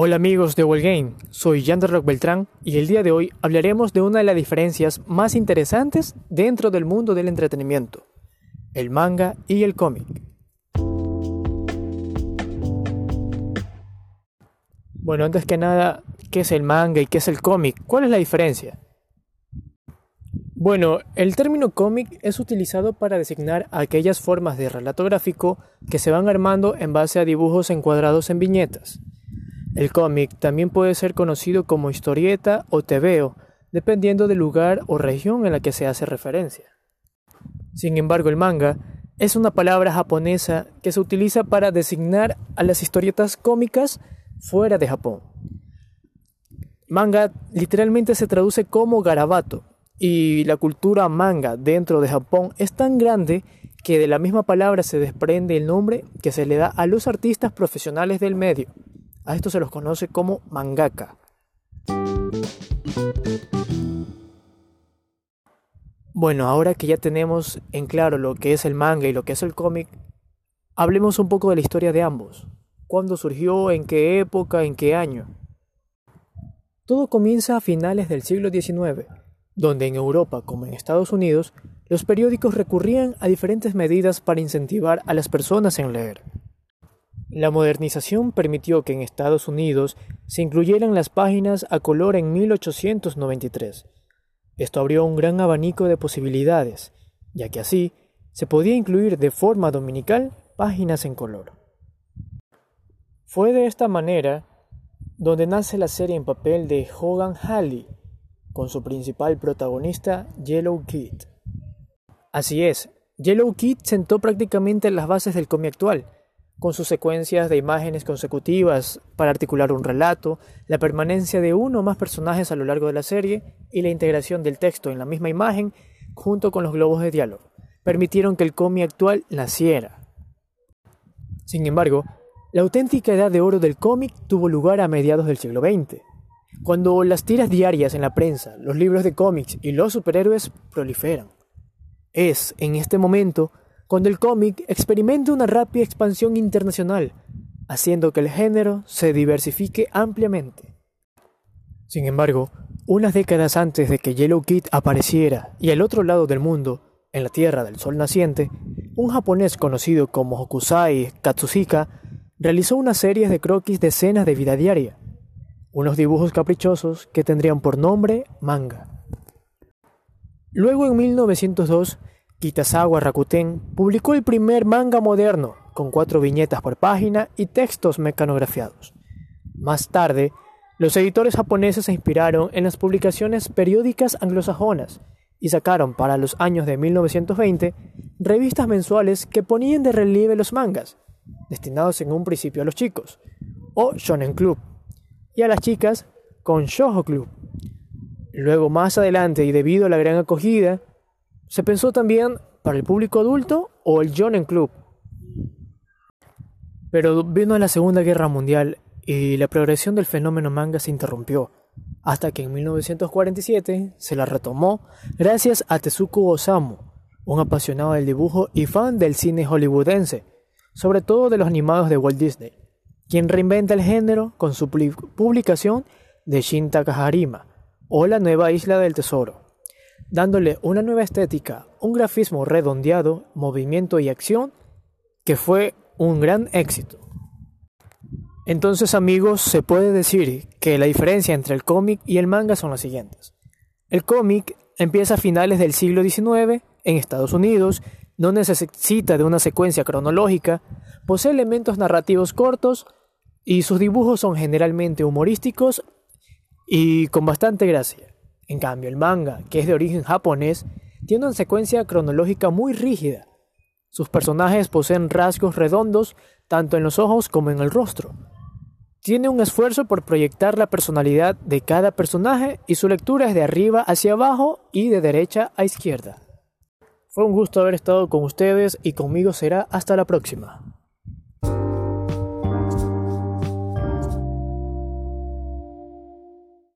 Hola amigos de World Game, soy Yander Rock Beltrán y el día de hoy hablaremos de una de las diferencias más interesantes dentro del mundo del entretenimiento, el manga y el cómic. Bueno, antes que nada, ¿qué es el manga y qué es el cómic? ¿Cuál es la diferencia? Bueno, el término cómic es utilizado para designar aquellas formas de relato gráfico que se van armando en base a dibujos encuadrados en viñetas. El cómic también puede ser conocido como historieta o tebeo, dependiendo del lugar o región en la que se hace referencia. Sin embargo, el manga es una palabra japonesa que se utiliza para designar a las historietas cómicas fuera de Japón. Manga literalmente se traduce como garabato y la cultura manga dentro de Japón es tan grande que de la misma palabra se desprende el nombre que se le da a los artistas profesionales del medio. A esto se los conoce como mangaka. Bueno, ahora que ya tenemos en claro lo que es el manga y lo que es el cómic, hablemos un poco de la historia de ambos. ¿Cuándo surgió? ¿En qué época? ¿En qué año? Todo comienza a finales del siglo XIX, donde en Europa como en Estados Unidos los periódicos recurrían a diferentes medidas para incentivar a las personas en leer. La modernización permitió que en Estados Unidos se incluyeran las páginas a color en 1893. Esto abrió un gran abanico de posibilidades, ya que así se podía incluir de forma dominical páginas en color. Fue de esta manera donde nace la serie en papel de Hogan Halley, con su principal protagonista Yellow Kid. Así es, Yellow Kid sentó prácticamente las bases del cómic actual, con sus secuencias de imágenes consecutivas para articular un relato, la permanencia de uno o más personajes a lo largo de la serie y la integración del texto en la misma imagen junto con los globos de diálogo, permitieron que el cómic actual naciera. Sin embargo, la auténtica edad de oro del cómic tuvo lugar a mediados del siglo XX, cuando las tiras diarias en la prensa, los libros de cómics y los superhéroes proliferan. Es, en este momento, cuando el cómic experimenta una rápida expansión internacional, haciendo que el género se diversifique ampliamente. Sin embargo, unas décadas antes de que Yellow Kid apareciera y al otro lado del mundo, en la Tierra del Sol naciente, un japonés conocido como Hokusai Katsushika realizó una serie de croquis de escenas de vida diaria, unos dibujos caprichosos que tendrían por nombre manga. Luego en 1902 Kitazawa Rakuten publicó el primer manga moderno, con cuatro viñetas por página y textos mecanografiados. Más tarde, los editores japoneses se inspiraron en las publicaciones periódicas anglosajonas y sacaron para los años de 1920 revistas mensuales que ponían de relieve los mangas, destinados en un principio a los chicos, o Shonen Club, y a las chicas con Shoujo Club. Luego, más adelante, y debido a la gran acogida, se pensó también para el público adulto o el Jonen Club. Pero vino la Segunda Guerra Mundial y la progresión del fenómeno manga se interrumpió, hasta que en 1947 se la retomó gracias a Tezuko Osamu, un apasionado del dibujo y fan del cine hollywoodense, sobre todo de los animados de Walt Disney, quien reinventa el género con su publicación de Shin Takaharima, o La Nueva Isla del Tesoro dándole una nueva estética, un grafismo redondeado, movimiento y acción que fue un gran éxito. Entonces amigos, se puede decir que la diferencia entre el cómic y el manga son las siguientes. El cómic empieza a finales del siglo XIX en Estados Unidos, no necesita de una secuencia cronológica, posee elementos narrativos cortos y sus dibujos son generalmente humorísticos y con bastante gracia. En cambio, el manga, que es de origen japonés, tiene una secuencia cronológica muy rígida. Sus personajes poseen rasgos redondos tanto en los ojos como en el rostro. Tiene un esfuerzo por proyectar la personalidad de cada personaje y su lectura es de arriba hacia abajo y de derecha a izquierda. Fue un gusto haber estado con ustedes y conmigo será hasta la próxima.